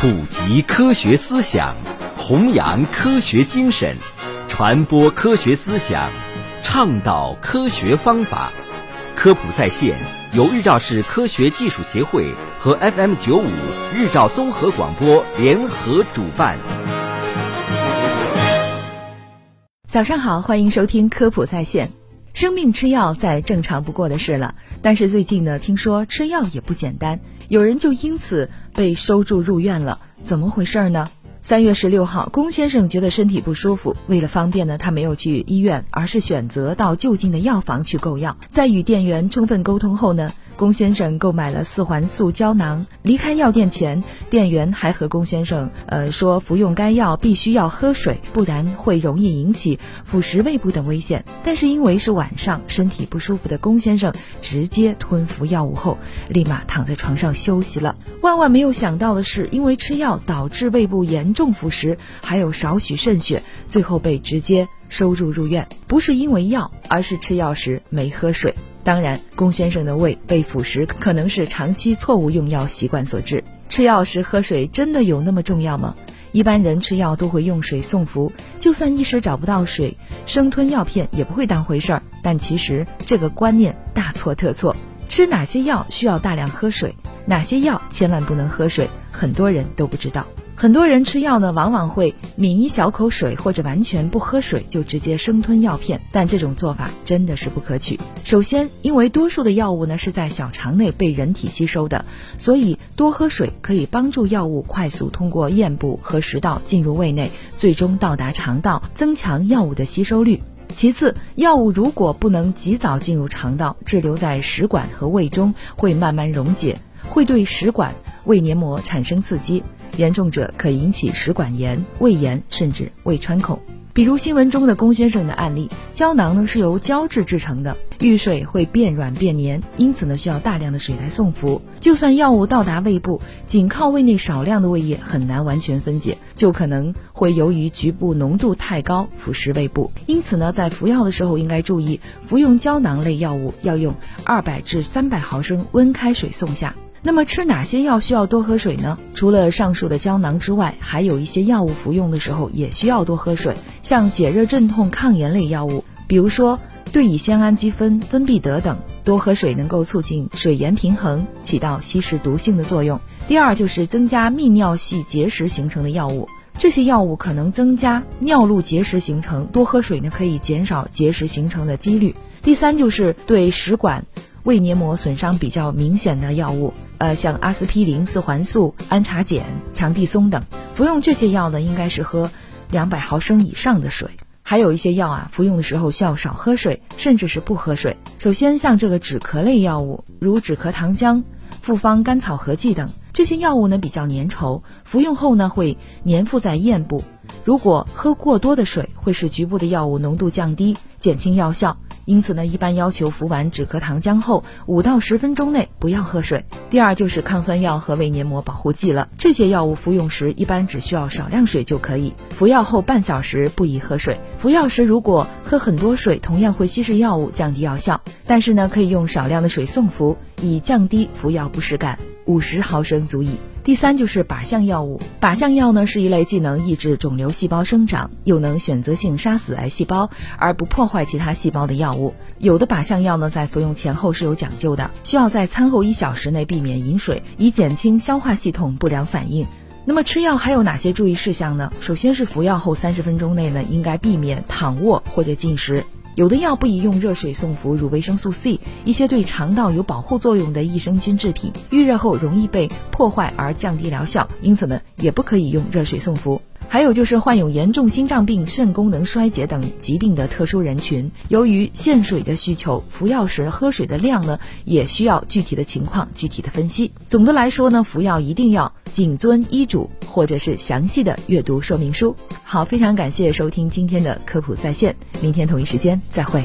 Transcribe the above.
普及科学思想，弘扬科学精神，传播科学思想，倡导科学方法。科普在线由日照市科学技术协会和 FM 九五日照综合广播联合主办。早上好，欢迎收听科普在线。生病吃药再正常不过的事了，但是最近呢，听说吃药也不简单，有人就因此被收住入院了，怎么回事儿呢？三月十六号，龚先生觉得身体不舒服，为了方便呢，他没有去医院，而是选择到就近的药房去购药。在与店员充分沟通后呢。龚先生购买了四环素胶囊，离开药店前，店员还和龚先生呃说，服用该药必须要喝水，不然会容易引起腐蚀胃部等危险。但是因为是晚上，身体不舒服的龚先生直接吞服药物后，立马躺在床上休息了。万万没有想到的是，因为吃药导致胃部严重腐蚀，还有少许渗血，最后被直接收住入院。不是因为药，而是吃药时没喝水。当然，龚先生的胃被腐蚀可能是长期错误用药习惯所致。吃药时喝水真的有那么重要吗？一般人吃药都会用水送服，就算一时找不到水，生吞药片也不会当回事儿。但其实这个观念大错特错。吃哪些药需要大量喝水，哪些药千万不能喝水，很多人都不知道。很多人吃药呢，往往会抿一小口水，或者完全不喝水就直接生吞药片，但这种做法真的是不可取。首先，因为多数的药物呢是在小肠内被人体吸收的，所以多喝水可以帮助药物快速通过咽部和食道进入胃内，最终到达肠道，增强药物的吸收率。其次，药物如果不能及早进入肠道，滞留在食管和胃中，会慢慢溶解，会对食管、胃黏膜产生刺激。严重者可引起食管炎、胃炎，甚至胃穿孔。比如新闻中的龚先生的案例，胶囊呢是由胶质制成的，遇水会变软变黏，因此呢需要大量的水来送服。就算药物到达胃部，仅靠胃内少量的胃液很难完全分解，就可能会由于局部浓度太高腐蚀胃部。因此呢，在服药的时候应该注意，服用胶囊类药物要用二百至三百毫升温开水送下。那么吃哪些药需要多喝水呢？除了上述的胶囊之外，还有一些药物服用的时候也需要多喝水，像解热镇痛、抗炎类药物，比如说对乙酰氨基酚、芬必得等，多喝水能够促进水盐平衡，起到稀释毒性的作用。第二就是增加泌尿系结石形成的药物，这些药物可能增加尿路结石形成，多喝水呢可以减少结石形成的几率。第三就是对食管。胃黏膜损伤比较明显的药物，呃，像阿司匹林、四环素、氨茶碱、强地松等，服用这些药呢，应该是喝两百毫升以上的水。还有一些药啊，服用的时候需要少喝水，甚至是不喝水。首先，像这个止咳类药物，如止咳糖浆、复方甘草合剂等，这些药物呢比较粘稠，服用后呢会粘附在咽部。如果喝过多的水，会使局部的药物浓度降低，减轻药效。因此呢，一般要求服完止咳糖浆后五到十分钟内不要喝水。第二就是抗酸药和胃黏膜保护剂了，这些药物服用时一般只需要少量水就可以。服药后半小时不宜喝水。服药时如果喝很多水，同样会稀释药物，降低药效。但是呢，可以用少量的水送服，以降低服药不适感。五十毫升足矣。第三就是靶向药物，靶向药呢是一类既能抑制肿瘤细胞生长，又能选择性杀死癌细胞而不破坏其他细胞的药物。有的靶向药呢在服用前后是有讲究的，需要在餐后一小时内避免饮水，以减轻消化系统不良反应。那么吃药还有哪些注意事项呢？首先是服药后三十分钟内呢应该避免躺卧或者进食。有的药不宜用热水送服，如维生素 C，一些对肠道有保护作用的益生菌制品，遇热后容易被破坏而降低疗效，因此呢，也不可以用热水送服。还有就是患有严重心脏病、肾功能衰竭等疾病的特殊人群，由于限水的需求，服药时喝水的量呢，也需要具体的情况具体的分析。总的来说呢，服药一定要谨遵医嘱，或者是详细的阅读说明书。好，非常感谢收听今天的科普在线，明天同一时间再会。